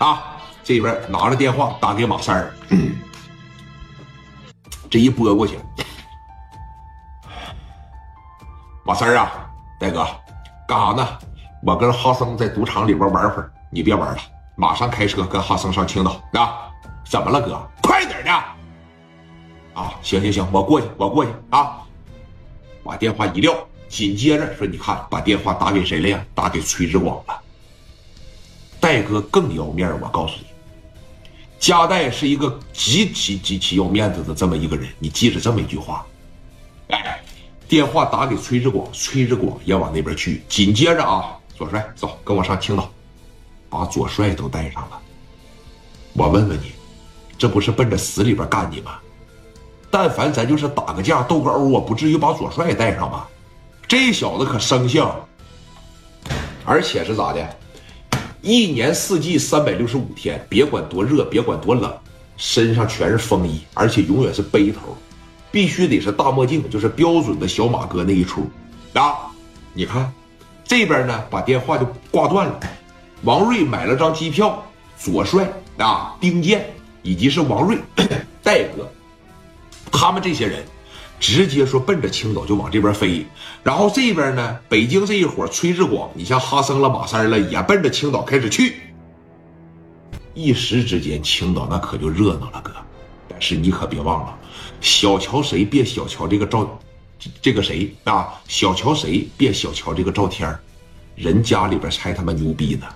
啊，这边拿着电话打给马三儿，这一拨过去，马三儿啊，大哥，干啥呢？我跟哈森在赌场里边玩会儿，你别玩了，马上开车跟哈森上青岛啊！怎么了，哥？快点的！啊，行行行，我过去，我过去啊！把电话一撂，紧接着说：“你看，把电话打给谁了呀？打给崔志广了。”戴哥更要面我告诉你，加代是一个极其极其要面子的这么一个人，你记着这么一句话。哎，电话打给崔志广，崔志广也往那边去。紧接着啊，左帅，走，跟我上青岛，把左帅都带上了。我问问你，这不是奔着死里边干你吗？但凡咱就是打个架、斗个殴啊，不至于把左帅带上吧？这小子可生性，而且是咋的？一年四季三百六十五天，别管多热，别管多冷，身上全是风衣，而且永远是背头，必须得是大墨镜，就是标准的小马哥那一出啊！你看，这边呢把电话就挂断了。王瑞买了张机票，左帅啊，丁健以及是王瑞、戴哥，他们这些人。直接说奔着青岛就往这边飞，然后这边呢，北京这一伙崔志广，你像哈森了、马三了，也奔着青岛开始去。一时之间，青岛那可就热闹了，哥。但是你可别忘了，小瞧谁，别小瞧这个赵，这个谁啊？小瞧谁，别小瞧这个赵天人家里边才他妈牛逼呢。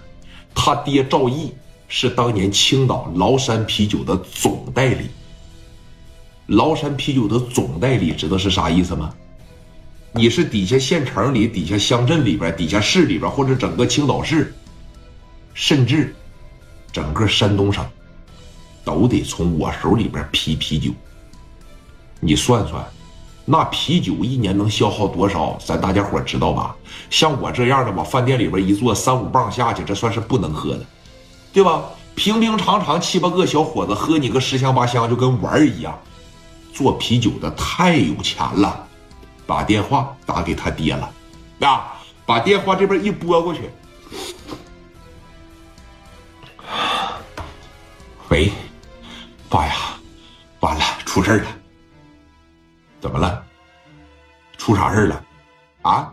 他爹赵毅是当年青岛崂山啤酒的总代理。崂山啤酒的总代理知道是啥意思吗？你是底下县城里、底下乡镇里边、底下市里边，或者整个青岛市，甚至整个山东省，都得从我手里边批啤酒。你算算，那啤酒一年能消耗多少？咱大家伙知道吧？像我这样的往饭店里边一坐，三五磅下去，这算是不能喝的，对吧？平平常常七八个小伙子喝你个十箱八箱，就跟玩儿一样。做啤酒的太有钱了，把电话打给他爹了，啊，把电话这边一拨过去，喂，爸呀，完了，出事了，怎么了？出啥事了？啊？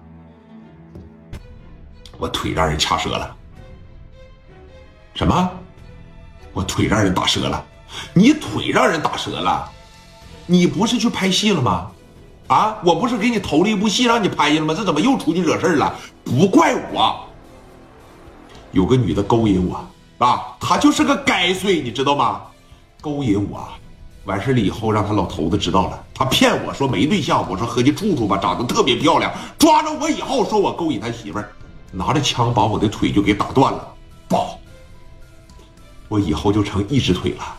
我腿让人掐折了。什么？我腿让人打折了？你腿让人打折了？你不是去拍戏了吗？啊，我不是给你投了一部戏让你拍去了吗？这怎么又出去惹事了？不怪我，有个女的勾引我啊，她就是个该碎，你知道吗？勾引我，完事了以后让他老头子知道了，他骗我说没对象，我说合计处处吧，长得特别漂亮，抓着我以后说我勾引他媳妇儿，拿着枪把我的腿就给打断了，爆，我以后就成一只腿了。